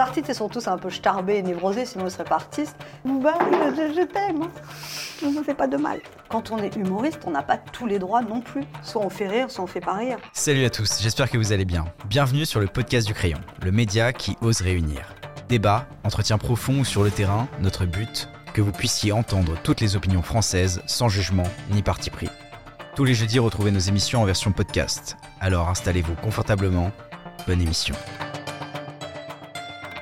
artistes, ils sont tous un peu starbés et névrosés, sinon ils seraient pas artistes. Bah, je, t'aime, je ne me fais pas de mal. Quand on est humoriste, on n'a pas tous les droits non plus. Soit on fait rire, soit on fait pas rire. Salut à tous, j'espère que vous allez bien. Bienvenue sur le podcast du crayon, le média qui ose réunir. Débat, entretien profond ou sur le terrain, notre but, que vous puissiez entendre toutes les opinions françaises sans jugement ni parti pris. Tous les jeudis, retrouvez nos émissions en version podcast. Alors installez-vous confortablement. Bonne émission.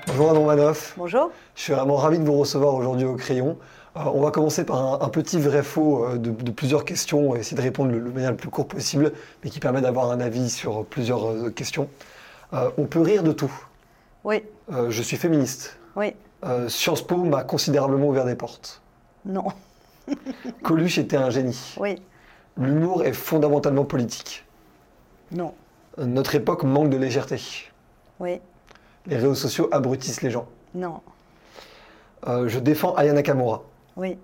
Bonjour Adam Manoff. Bonjour. Je suis vraiment ravi de vous recevoir aujourd'hui au crayon. Euh, on va commencer par un, un petit vrai-faux euh, de, de plusieurs questions, et essayer de répondre le, le manière le plus court possible, mais qui permet d'avoir un avis sur plusieurs euh, questions. Euh, on peut rire de tout. Oui, je suis féministe. oui, Sciences Po m'a considérablement ouvert des portes. non, Coluche était un génie. oui, L'humour est fondamentalement politique. non, Notre époque manque de légèreté. oui, Les réseaux sociaux abrutissent les gens. non, Euh, je défends Aya Nakamura. oui,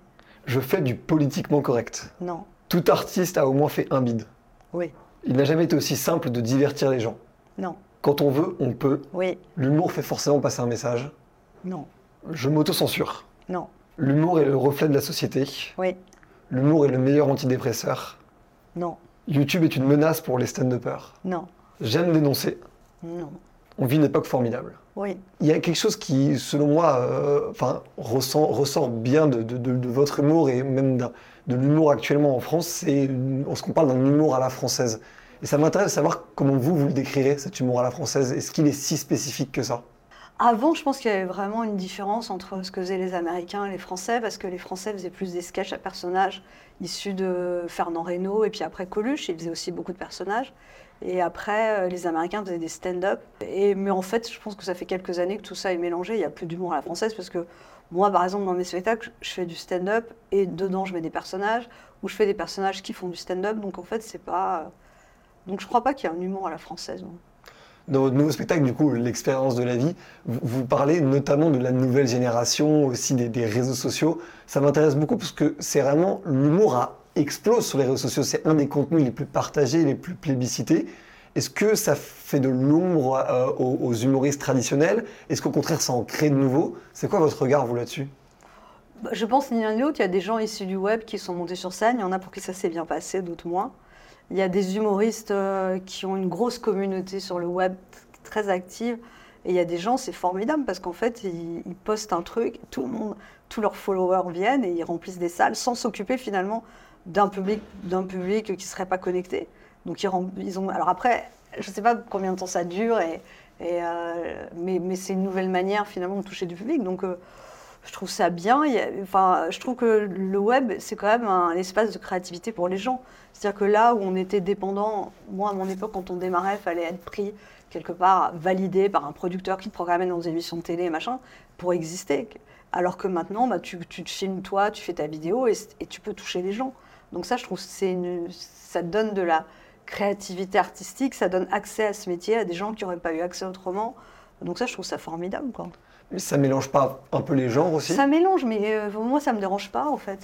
Je fais du politiquement correct. non, Tout artiste a au moins fait un bide. oui, Il n'a jamais été aussi simple de divertir les gens. non, Quand on veut, on peut. oui, L'humour fait forcément passer un message. non, Je m'auto-censure. non, L'humour est le reflet de la société. oui, L'humour est le meilleur antidépresseur. non, YouTube est une menace pour les stand-uppers. non, J'aime dénoncer. non, On vit une époque formidable. oui, Il y a quelque chose qui, selon moi, euh, enfin, ressent, ressort bien de, de- de- de votre humour et même de l'humour actuellement en France, c'est ce qu'on parle d'un humour à la française. Et ça m'intéresse de savoir comment vous, vous le décrirez, cet humour à la française. Est-ce qu'il est si spécifique que ça? Avant, je pense qu'il y avait vraiment une différence entre ce que faisaient les Américains et les Français, parce que les Français faisaient plus des sketchs à personnages issus de Fernand Reynaud et puis après Coluche, ils faisaient aussi beaucoup de personnages. Et après, euh, les Américains faisaient des stand-up. Mais en fait, je pense que ça fait quelques années que tout ça est mélangé. Il n'y a plus d'humour à la française, parce que moi, par exemple, dans mes spectacles, je fais du stand-up et dedans, je mets des personnages, ou je fais des personnages qui font du stand-up. Donc en fait, c'est pas. Donc je crois pas qu'il y ait un humour à la française. Dans votre nouveau spectacle, du coup, l'expérience de la vie, vous, parlez notamment de la nouvelle génération, aussi des, réseaux sociaux. Ça m'intéresse beaucoup parce que c'est vraiment l'humour a- explose sur les réseaux sociaux. C'est un des contenus les plus partagés, les plus plébiscités. Est-ce que ça fait de l'ombre euh, aux, humoristes traditionnels? Est-ce qu'au contraire, ça en crée de nouveaux C'est quoi votre regard, vous, là-dessus? Bah, Je pense ni l'un ni l'autre. Il y a des gens issus du web qui sont montés sur scène. Il y en a pour qui ça s'est bien passé, d'autres moins. Il y a des humoristes euh, qui ont une grosse communauté sur le web, très active. Et il y a des gens, c'est formidable parce qu'en fait, ils, ils postent un truc, tout le monde, tous leurs followers viennent et ils remplissent des salles sans s'occuper finalement d'un public, public qui ne serait pas connecté. Donc ils, ont. Alors après, je ne sais pas combien de temps ça dure, euh, mais, c'est une nouvelle manière finalement de toucher du public. Donc euh, je trouve ça bien. Enfin, je trouve que le web, c'est quand même un espace de créativité pour les gens. C'est-à-dire que là où on était dépendant, moi à mon époque, quand on démarrait, il fallait être pris quelque part, validé par un producteur qui te programmait dans des émissions de télé, machin, pour exister. Alors que maintenant, bah, tu, te filmes toi, tu fais ta vidéo et tu peux toucher les gens. Donc ça, je trouve une, ça donne de la créativité artistique, ça donne accès à ce métier à des gens qui n'auraient pas eu accès autrement. Donc ça, je trouve ça formidable. Quoi. Mais Ça mélange pas un peu les genres aussi? Ça mélange, mais euh, moi, ça me dérange pas, en fait.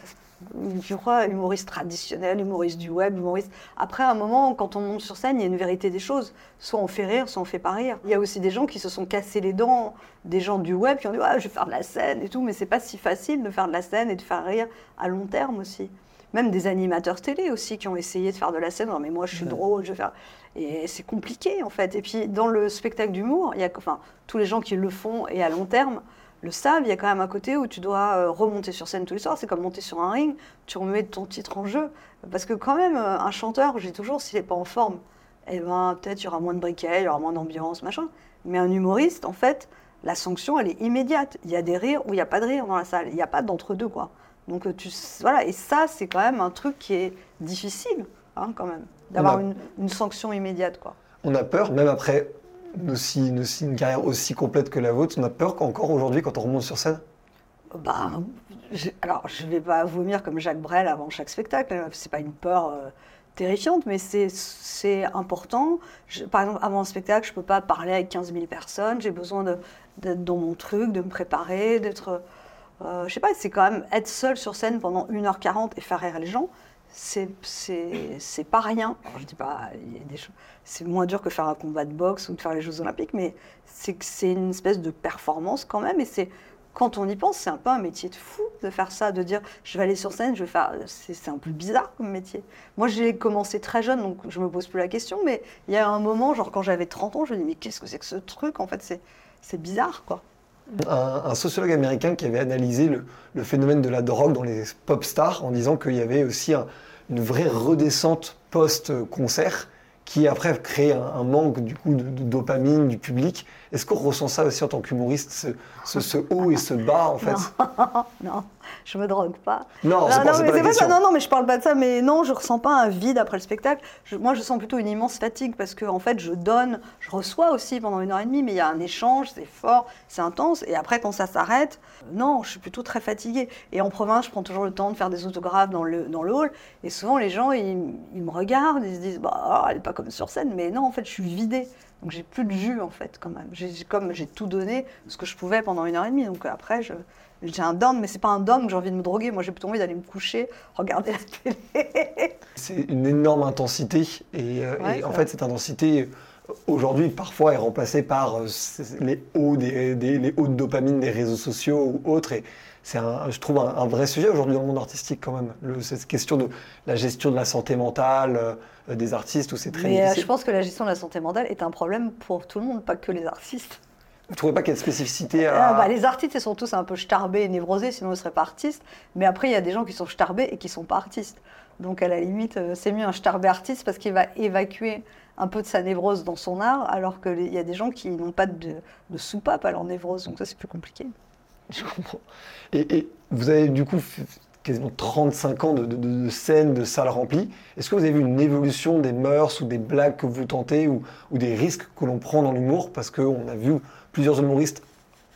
Je crois, humoriste traditionnel, humoriste du web, humoriste... Après, à un moment, quand on monte sur scène, il y a une vérité des choses. Soit on fait rire, soit on fait pas rire. Il y a aussi des gens qui se sont cassés les dents, des gens du web qui ont dit ah, « je vais faire de la scène » et tout, mais c'est pas si facile de faire de la scène et de faire rire à long terme aussi. Même des animateurs télé aussi qui ont essayé de faire de la scène. Non, mais moi, je suis Ouais. drôle, je vais faire... Et c'est compliqué, en fait. Et puis, dans le spectacle d'humour, il y a... Enfin, tous les gens qui le font et à long terme le savent, il y a quand même un côté où tu dois euh, remonter sur scène tous les soirs. C'est comme monter sur un ring, tu remets ton titre en jeu. Parce que quand même, euh, un chanteur, je dis toujours, s'il n'est pas en forme, eh ben, peut-être il y aura moins de briquet, il y aura moins d'ambiance, machin. Mais un humoriste, en fait, la sanction, elle est immédiate. Il y a des rires ou il n'y a pas de rire dans la salle. Il n'y a pas d'entre-deux, quoi. Donc, euh, tu, voilà. Et ça, c'est quand même un truc qui est difficile, hein, quand même, d'avoir a- une, une sanction immédiate, quoi. On a peur, même après une, aussi- une carrière aussi complète que la vôtre, on a peur qu'encore aujourd'hui, quand on remonte sur scène? Bah, je- alors, je ne vais pas vomir comme Jacques Brel avant chaque spectacle. C'est pas une peur euh, terrifiante, mais c'est- important. Je- par exemple, avant un spectacle, je ne peux pas parler avec 15 000 personnes. J'ai besoin d'être dans mon truc, de me préparer, d'être. Euh, je sais pas, c'est quand même être seul sur scène pendant 1h40 et faire rire les gens. c'est pas rien. Alors, je dis pas. C'est moins dur que faire un combat de boxe ou de faire les Jeux Olympiques, mais c'est une espèce de performance quand même. Et c'est quand on y pense, c'est un peu un métier de fou de faire ça, de dire je vais aller sur scène, je vais faire. C'est un peu bizarre comme métier. Moi, j'ai commencé très jeune, donc je me pose plus la question, mais il y a un moment, genre quand j'avais 30 ans, je me dis mais qu'est-ce que c'est que ce truc En fait, c'est bizarre, quoi. Un, sociologue américain qui avait analysé le, phénomène de la drogue dans les pop stars en disant qu'il y avait aussi une vraie redescente post-concert qui après crée un, manque du coup de, dopamine du public. Est-ce qu'on ressent ça aussi en tant qu'humoriste, ce, haut et ce bas en fait? Non je me drogue pas. Non, pas, mais pas, ça. Non, non, mais je parle pas de ça. Mais non, je ressens pas un vide après le spectacle. moi, je sens plutôt une immense fatigue parce que en fait, je donne, je reçois aussi pendant une heure et demie, mais il y a un échange, c'est fort, c'est intense. Et après, quand ça s'arrête, non, je suis plutôt très fatiguée. Et en province, je prends toujours le temps de faire des autographes dans le dans le hall. Et souvent, les gens, ils, me regardent, ils se disent, bah, elle est pas comme sur scène. Mais non, en fait, je suis vidée. Donc j'ai plus de jus en fait quand même. J'ai comme j'ai tout donné ce que je pouvais pendant une heure et demie. Donc après je, j'ai un dôme, mais c'est pas un dôme que j'ai envie de me droguer. Moi, j'ai plutôt envie d'aller me coucher, regarder la télé. C'est une énorme intensité. Et, euh, en fait, cette intensité, aujourd'hui, parfois, est remplacée par euh, les hauts, des, les hauts de dopamine des réseaux sociaux ou autres. Et c'est, je trouve, un, vrai sujet aujourd'hui dans le monde artistique, quand même. Le, cette question de la gestion de la santé mentale euh, des artistes, où c'est très mais, je pense que la gestion de la santé mentale est un problème pour tout le monde, pas que les artistes. Vous ne trouvez pas qu'il y a de spécificité à... Ah, bah, les artistes, ils sont tous un peu starbés et névrosés, sinon ils ne seraient pas artistes. Mais après, il y a des gens qui sont starbés et qui ne sont pas artistes. Donc à la limite, euh, c'est mieux un starbé artiste parce qu'il va évacuer un peu de sa névrose dans son art, alors qu'il y a des gens qui n'ont pas de, soupape à leur névrose. Donc ça, c'est plus compliqué. Je comprends. Et, vous avez du coup quasiment 35 ans de, de, scènes, de salles remplies. Est-ce que vous avez vu une évolution des mœurs ou des blagues que vous tentez ou, ou des risques que l'on prend dans l'humour? Parce qu'on a vu plusieurs humoristes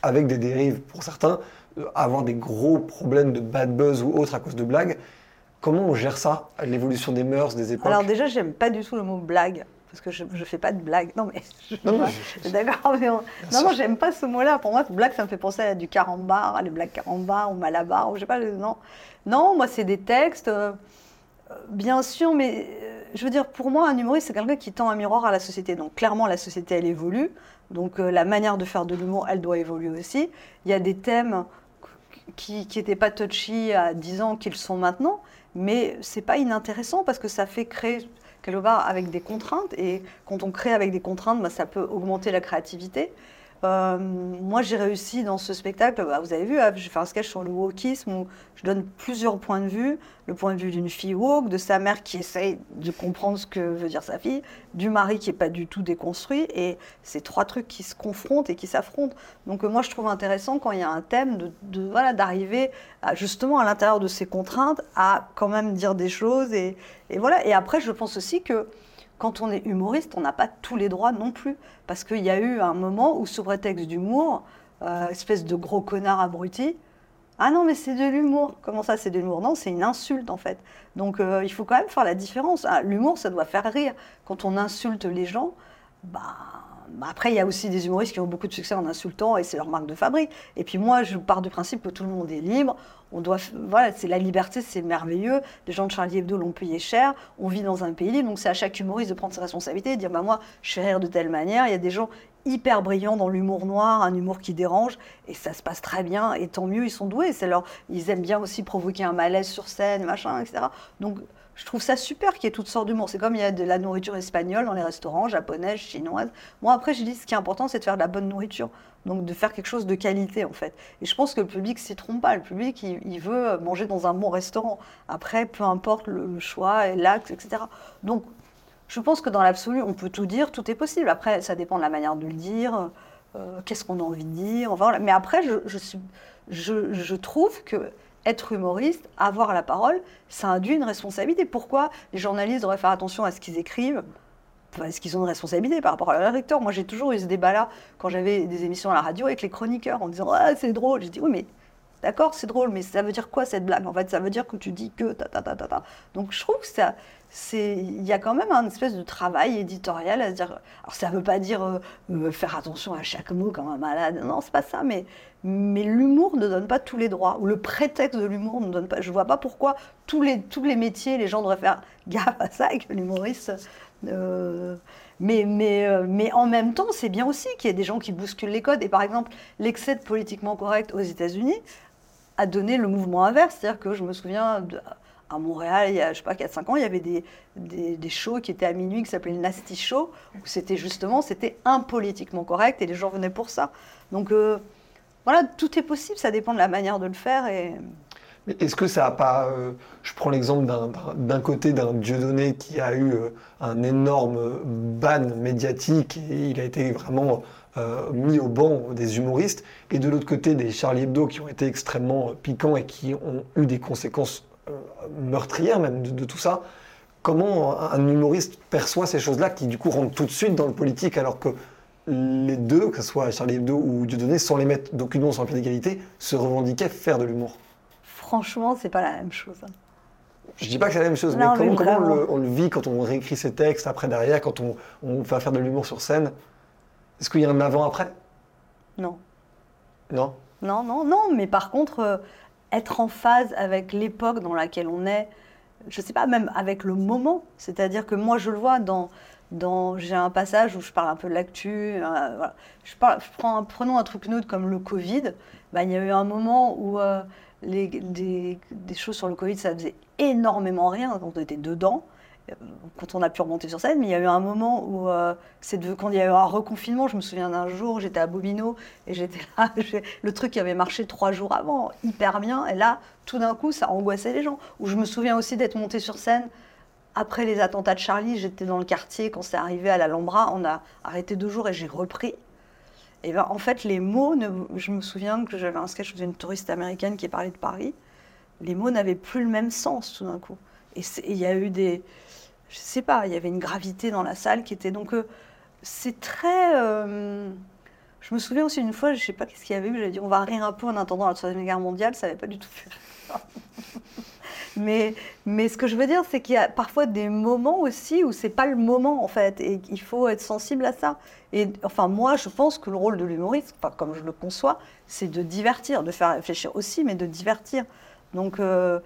avec des dérives pour certains, euh, avoir des gros problèmes de bad buzz ou autres à cause de blagues. Comment on gère ça, l'évolution des mœurs, des époques? Alors déjà, j'aime pas du tout le mot blague parce que je ne fais pas de blague. Non, mais. D'accord, mais. Non, non, j'aime pas ce mot-là. Pour moi, blague, ça me fait penser à du carambar, à les blagues carambar ou malabar, ou je sais pas. Non, non moi, c'est des textes. Euh, bien sûr, mais euh, je veux dire, pour moi, un humoriste, c'est quelqu'un qui tend un miroir à la société. Donc, clairement, la société, elle évolue. Donc euh, la manière de faire de l'humour, elle doit évoluer aussi. Il y a des thèmes qui n'étaient pas touchy à 10 ans qu'ils sont maintenant, mais c'est pas inintéressant parce que ça fait créer quelque part avec des contraintes et quand on crée avec des contraintes, bah, ça peut augmenter la créativité. Euh, moi, j'ai réussi dans ce spectacle. Bah, vous avez vu, hein, je fais un sketch sur le wokisme où je donne plusieurs points de vue. Le point de vue d'une fille woke, de sa mère qui essaye de comprendre ce que veut dire sa fille, du mari qui n'est pas du tout déconstruit. Et c'est trois trucs qui se confrontent et qui s'affrontent. Donc, euh, moi, je trouve intéressant quand il y a un thème de, voilà, d'arriver justement à l'intérieur de ces contraintes à quand même dire des choses. Et voilà. Et après, je pense aussi que quand on est humoriste, on n'a pas tous les droits non plus. Parce qu'il y a eu un moment où, sous prétexte d'humour, euh, espèce de gros connard abruti, ah non, mais c'est de l'humour. Comment ça, c'est de l'humour? Non, c'est une insulte en fait. Donc euh, il faut quand même faire la différence. Ah, l'humour, ça doit faire rire. Quand on insulte les gens, bah, bah, après, il y a aussi des humoristes qui ont beaucoup de succès en insultant et c'est leur marque de fabrique. Et puis moi, je pars du principe que tout le monde est libre. On doit, voilà, c'est la liberté, c'est merveilleux. Les gens de Charlie Hebdo l'ont payé cher. On vit dans un pays libre, donc c'est à chaque humoriste de prendre ses responsabilités et de dire bah moi, je fais rire de telle manière. Il y a des gens hyper brillants dans l'humour noir, un humour qui dérange, et ça se passe très bien. Et tant mieux, ils sont doués. C'est ils aiment bien aussi provoquer un malaise sur scène, machin, etc. Donc je trouve ça super qu'il y ait toutes sortes d'humour. C'est comme il y a de la nourriture espagnole dans les restaurants, japonaise, chinoise. Moi, après, je dis ce qui est important, c'est de faire de la bonne nourriture. Donc, de faire quelque chose de qualité, en fait. Et je pense que le public s'y trompe pas. Le public, il, veut manger dans un bon restaurant. Après, peu importe le, choix et l'acte, etc. Donc, je pense que dans l'absolu, on peut tout dire, tout est possible. Après, ça dépend de la manière de le dire, euh, qu'est-ce qu'on a envie de dire. Enfin, Mais après, je trouve que être humoriste, avoir la parole, ça induit une responsabilité. Pourquoi les journalistes devraient faire attention à ce qu'ils écrivent? Est-ce qu'ils ont une responsabilité par rapport à leur lecteur? Moi, j'ai toujours eu ce débat-là quand j'avais des émissions à la radio avec les chroniqueurs en disant Ah, c'est drôle. J'ai dit Oui, mais D'accord, c'est drôle, mais ça veut dire quoi cette blague En fait, ça veut dire que tu dis que. Donc je trouve que ça, c'est, il y a quand même un espèce de travail éditorial à se dire. Alors ça veut pas dire euh, euh, faire attention à chaque mot comme un malade. Non, c'est pas ça. Mais mais l'humour ne donne pas tous les droits ou le prétexte de l'humour ne donne pas. Je vois pas pourquoi tous les tous les métiers, les gens devraient faire gaffe à ça et que l'humoriste. Euh, mais, mais, mais en même temps, c'est bien aussi qu'il y ait des gens qui bousculent les codes. Et par exemple, l'excès de politiquement correct aux États-Unis, a donné le mouvement inverse. C'est-à-dire que je me souviens, à Montréal, il y a, je sais pas, 4-5 ans, il y avait des, des, shows qui étaient à minuit qui s'appelaient le Nasty Show, où c'était justement, c'était impolitiquement correct et les gens venaient pour ça. Donc euh, voilà, tout est possible, ça dépend de la manière de le faire. Mais est-ce que ça n'a pas. Euh, je prends l'exemple d'un côté d'un Dieudonné qui a eu euh, un énorme ban médiatique et il a été vraiment euh, mis au banc des humoristes, et de l'autre côté des Charlie Hebdo qui ont été extrêmement piquants et qui ont eu des conséquences euh, meurtrières même de, tout ça. Comment un humoriste perçoit ces choses-là qui du coup rentrent tout de suite dans le politique alors que les deux, que ce soit Charlie Hebdo ou Dieudonné, sans les mettre d'aucunement sur un pied d'égalité, se revendiquaient faire de l'humour? Franchement, c'est pas la même chose. Hein. Je dis pas que c'est la même chose, mais comment, on, le, vit quand on réécrit ses textes après derrière, quand on, on va faire de l'humour sur scène? Est-ce qu'il y a un avant-après Non. Non? Non, non, non, mais par contre, euh, être en phase avec l'époque dans laquelle on est, je ne sais pas, même avec le moment. C'est-à-dire que moi, je le vois dans. dans j'ai un passage où je parle un peu de l'actu. Euh, je, parle, je prends, prenons un truc neutre comme le Covid. Bah, il y a eu un moment où euh, les, des, des, choses sur le Covid, ça faisait énormément rien quand on était dedans quand on a pu remonter sur scène, mais il y a eu un moment où, euh, quand il y a eu un reconfinement, je me souviens d'un jour, j'étais à Bobino et j'étais là, le truc qui avait marché trois jours avant, hyper bien, et là, tout d'un coup, ça angoissait les gens. Ou je me souviens aussi d'être montée sur scène après les attentats de Charlie, j'étais dans le quartier quand c'est arrivé à l'Alhambra, on a arrêté deux jours et j'ai repris. Et ben, en fait, les mots, je me souviens que j'avais un sketch d'une touriste américaine qui parlait de Paris, les mots n'avaient plus le même sens tout d'un coup. Et il y a eu des, je sais pas, il y avait une gravité dans la salle qui était donc euh, c'est très. Euh, je me souviens aussi une fois, je sais pas qu'est-ce qu'il y avait, j'ai dit on va rire un peu en attendant la troisième guerre mondiale, ça n'avait pas du tout fait. mais, mais ce que je veux dire, c'est qu'il y a parfois des moments aussi où c'est pas le moment en fait, et il faut être sensible à ça. Et enfin, moi, je pense que le rôle de l'humoriste, enfin, comme je le conçois, c'est de divertir, de faire réfléchir aussi, mais de divertir. Donc, euh,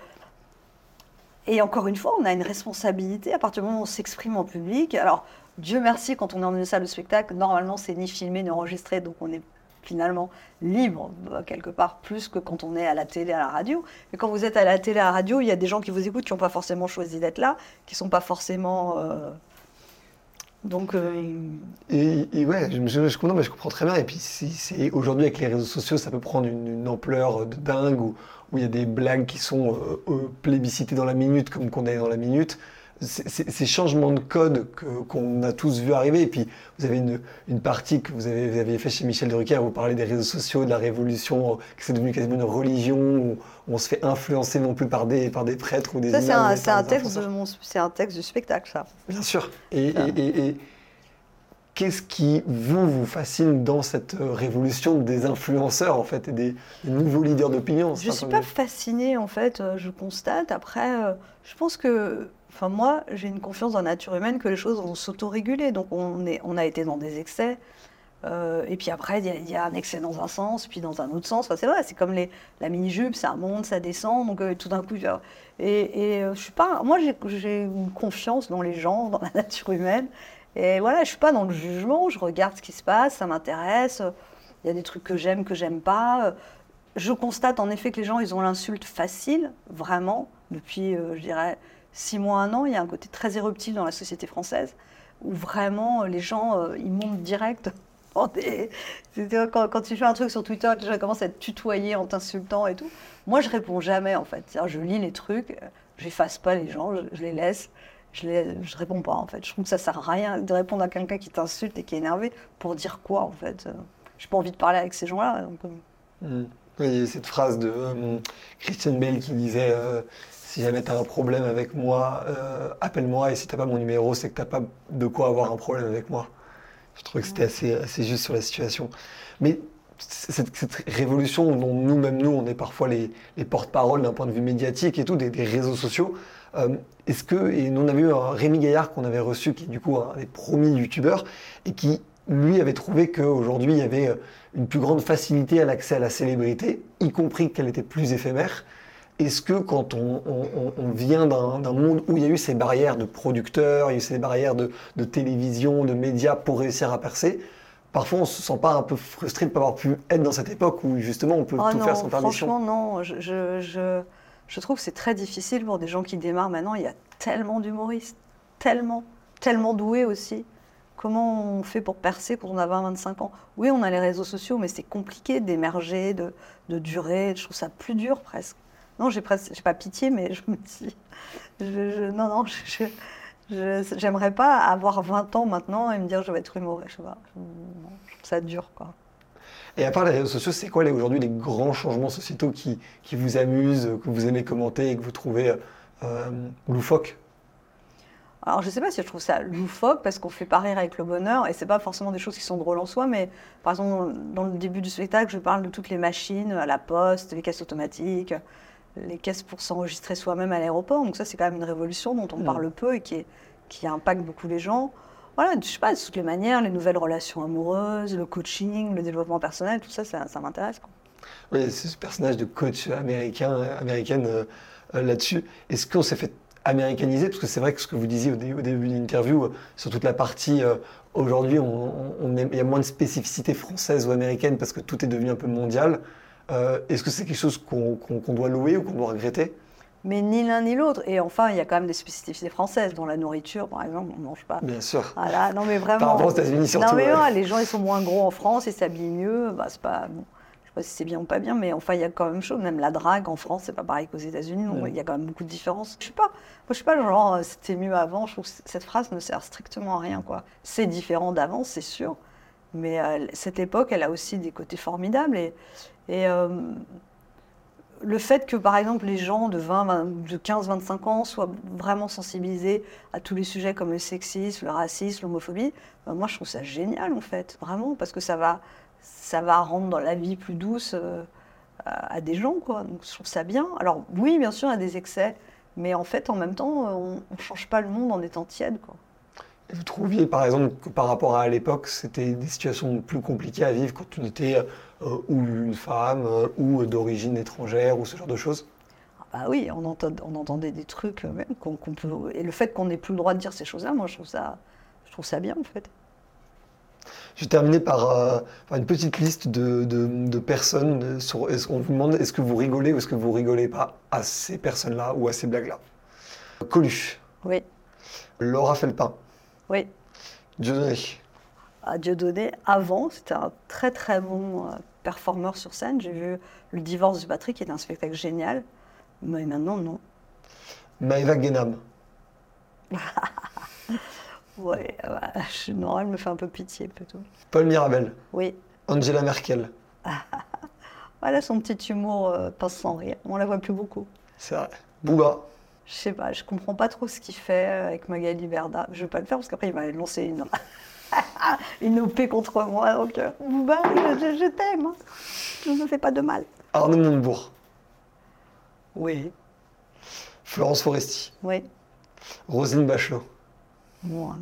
et encore une fois, on a une responsabilité à partir du moment où on s'exprime en public. Alors, Dieu merci, quand on est dans une salle de spectacle, normalement, c'est ni filmé ni enregistré, donc on est finalement libre bah, quelque part plus que quand on est à la télé, à la radio. Mais quand vous êtes à la télé, à la radio, il y a des gens qui vous écoutent qui n'ont pas forcément choisi d'être là, qui ne sont pas forcément... Euh, donc... Euh, et, ouais, je, je, mais je comprends très bien. Et puis aujourd'hui, avec les réseaux sociaux, ça peut prendre une, ampleur de dingue. Il y a des blagues qui sont euh, plébiscitées dans la minute comme qu'on est dans la minute. Ces changements de code qu'on a tous vu arriver, et puis vous avez une, une partie que vous avez, vous avez, fait chez Michel Drucker, vous parlez des réseaux sociaux, de la révolution, euh, que c'est devenu quasiment une religion, où on se fait influencer non plus par des, par des prêtres ou des Ça, c'est un, texte de un texte du spectacle, ça. Bien sûr. et, et, et Qu'est-ce qui, vous, vous fascine dans cette euh, révolution des influenceurs, en fait, et des, nouveaux leaders d'opinion Je ne suis pas fascinée, en fait, euh, je constate. Après, euh, je pense que, enfin, moi, j'ai une confiance dans la nature humaine que les choses vont s'autoréguler. Donc, on, est, on a été dans des excès. et puis après, il y, a un excès dans un sens, puis dans un autre sens. Enfin, c'est vrai, c'est comme les, la mini-jupe, ça monte, ça descend. Donc, tout d'un coup, et, et je suis pas. Moi, j'ai une confiance dans les gens, dans la nature humaine. Et voilà, je suis pas dans le jugement, je regarde ce qui se passe, ça m'intéresse. Il y a des trucs que j'aime, que j'aime pas. Je constate en effet que les gens, ils ont l'insulte facile, vraiment. Depuis, euh, je dirais, six mois, un an, il y a un côté très éruptif dans la société française, où vraiment les gens, euh, ils montent direct. Quand, quand, tu fais un truc sur Twitter, les gens commencent à te tutoyer en t'insultant et tout. Moi, je réponds jamais, en fait. Je lis les trucs, j'efface pas les gens, je les laisse je ne réponds pas en fait. Je trouve que ça sert à rien de répondre à quelqu'un qui t'insulte et qui est énervé pour dire quoi en fait. Euh, je n'ai pas envie de parler avec ces gens-là. Euh. Mmh. cette phrase de euh, Christian Bell qui disait si jamais tu as un problème avec moi, appelle-moi et si tu n'as pas mon numéro, c'est que tu n'as pas de quoi avoir un problème avec moi. Je trouvais que c'était assez, assez juste sur la situation. Mais cette, cette révolution dont nous-mêmes, nous, on est parfois les, les porte-parole d'un point de vue médiatique et tout, des, des réseaux sociaux. Euh, Est-ce que, et nous on avait eu un Rémi Gaillard qu'on avait reçu, qui est du coup un des premiers youtubeurs, et qui, lui, avait trouvé qu'aujourd'hui, il y avait euh, une plus grande facilité à l'accès à la célébrité, y compris qu'elle était plus éphémère. Est-ce que quand on, on- on vient d'un d'un monde où il y a eu ces barrières de producteurs, il y a eu ces barrières de, de télévision, de médias pour réussir à percer, parfois on se sent pas un peu frustré de ne pas avoir pu être dans cette époque où justement on peut Oh tout non, faire sans permission? franchement, non. Je, je, je, je trouve que c'est très difficile pour des gens qui démarrent maintenant. Il y a tellement d'humoristes, tellement, tellement doués aussi. Comment on fait pour percer quand on a 20-25 ans? Oui, on a les réseaux sociaux, mais c'est compliqué d'émerger, de, de durer. Je trouve ça plus dur presque. Non, j'ai pas pitié, mais je me dis, non, non, je, j'aimerais pas avoir 20 ans maintenant et me dire je vais être humoriste. Je sais pas. Ça dur, quoi. Et à part les réseaux sociaux, c'est quoi aujourd'hui les grands changements sociétaux qui, qui vous amusent, que vous aimez commenter et que vous trouvez euh, loufoques? Alors, je sais pas si je trouve ça loufoque parce qu'on fait pas rire avec le bonheur et c'est pas forcément des choses qui sont drôles en soi, mais par exemple, dans le début du spectacle, je parle de toutes les machines à la poste, les caisses automatiques, les caisses pour s'enregistrer soi-même à l'aéroport. Donc, ça, c'est quand même une révolution dont on Mm. parle peu et qui, est- qui impacte beaucoup les gens. Voilà, je sais pas, de toutes les manières, les nouvelles relations amoureuses, le coaching, le développement personnel, tout ça, ça, m'intéresse. Oui, ce personnage de coach américain, américaine euh, là-dessus. Est-ce qu'on s'est fait américaniser? Parce que c'est vrai que ce que vous disiez au, dé- au début de l'interview, euh, sur toute la partie, euh, aujourd'hui, il y a moins de spécificité française ou américaine parce que tout est devenu un peu mondial. Est-ce que c'est quelque chose qu'on qu'on doit louer ou qu'on doit regretter? Mais ni l'un ni l'autre. Et enfin, il y a quand même des spécificités françaises. Dans la nourriture, par exemple, on ne mange pas. Bien sûr. Voilà, non mais vraiment. Par rapport aux États-Unis surtout. Non mais ouais. ouais, les gens ils sont moins gros en France, ils s'habillent mieux. Bah, c'est pas, bon, je sais pas si c'est bien ou pas bien, mais enfin il y a quand même chose. Même la drague en France, c'est pas pareil qu'aux États-Unis. donc. Il y a quand même beaucoup de différences. Je sais pas. Moi je suis pas le genre euh, c'était mieux avant. Je trouve que cette phrase ne sert strictement à rien quoi. C'est différent d'avant, c'est sûr. Mais euh, cette époque, elle a aussi des côtés formidables et, et euh, le fait que, par exemple, les gens de, 20, 20 de 15, 25 ans soient vraiment sensibilisés à tous les sujets comme le sexisme, le racisme, l'homophobie, ben, moi, je trouve ça génial, en fait, vraiment, parce que ça va, ça va rendre la vie plus douce euh, à, des gens, quoi. Donc, je trouve ça bien. Alors, oui, bien sûr, il y a des excès, mais en fait, en même temps, on ne change pas le monde en étant tiède, quoi. Vous trouviez par exemple que par rapport à l'époque, c'était des situations plus compliquées à vivre quand on était euh, ou une femme euh, ou d'origine étrangère ou ce genre de choses Ah bah oui, on, entend- on entendait des trucs euh, même qu'on peut. Et le fait qu'on n'ait plus le droit de dire ces choses-là, moi, je trouve ça, je trouve ça bien, en fait. Je vais terminer par, euh, par une petite liste de, de- de personnes. euh, Sur, qu'on vous demande est-ce que vous rigolez ou est-ce que vous rigolez pas à ces personnes-là ou à ces blagues-là? Coluche, Oui, Laura Felpin, oui. Dieudonné, à Dieudonné, avant, c'était un très très bon euh, performeur sur scène. J'ai vu Le divorce de Patrick, qui est un spectacle génial. Mais maintenant, non. Maëva Guénam, Ouais, ouais, je- non, elle me fait un peu pitié plutôt. Paul Mirabel, Oui, Angela Merkel. voilà son petit humour euh, passe sans rire. On la voit plus beaucoup. C'est vrai. Booba, Je sais pas, je comprends pas trop ce qu'il fait euh, avec Magali Berda. Je vais pas le faire parce qu'après il va lancer une, une OP contre moi. Donc, euh, Bouba, je, t'aime. hein. Je ne fais pas de mal. Arnaud Montebourg, Oui. Florence Foresti, Oui. Roselyne Bachelot, Moi,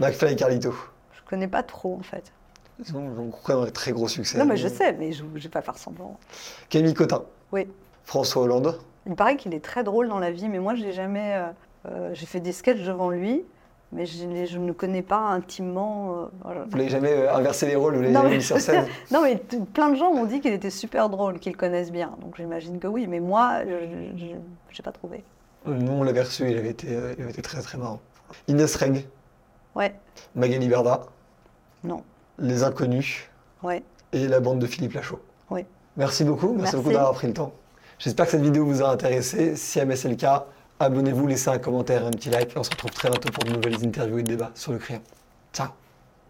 McFly et Carlito. je connais pas trop en fait. Ils ont quand même un très gros succès. Non, mais je sais, mais je ne vais pas faire semblant. Camille Cotin, Oui. François Hollande, Il paraît qu'il est très drôle dans la vie, mais moi, je l'ai jamais. euh, euh, j'ai fait des sketchs devant lui, mais je, je ne le connais pas intimement. euh, voilà. Vous l'avez jamais euh, inversé les rôles, vous l'avez jamais mais mis sur scène Non, mais plein de gens m'ont dit qu'il était super drôle, qu'ils le connaissent bien. Donc j'imagine que oui, mais moi, je n'ai pas trouvé. Nous, on l'avait reçu, il avait, été, euh, il avait été très très marrant. Inès Reg, Ouais, Magali Berda, non, Les Inconnus ouais. et la bande de Philippe Lachaud. Oui. Merci beaucoup, merci, Merci. beaucoup d'avoir pris le temps. J'espère que cette vidéo vous a intéressé. Si jamais c'est le cas, abonnez-vous, laissez un commentaire un petit like. On se retrouve très bientôt pour de nouvelles interviews et débats sur le crayon. Ciao